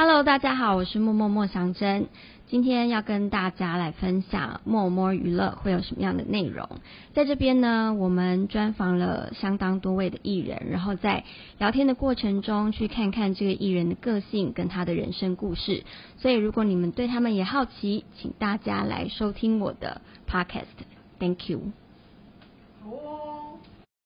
Hello，大家好，我是默默莫祥珍。今天要跟大家来分享默默娱乐会有什么样的内容。在这边呢，我们专访了相当多位的艺人，然后在聊天的过程中，去看看这个艺人的个性跟他的人生故事。所以，如果你们对他们也好奇，请大家来收听我的 Podcast。Thank you。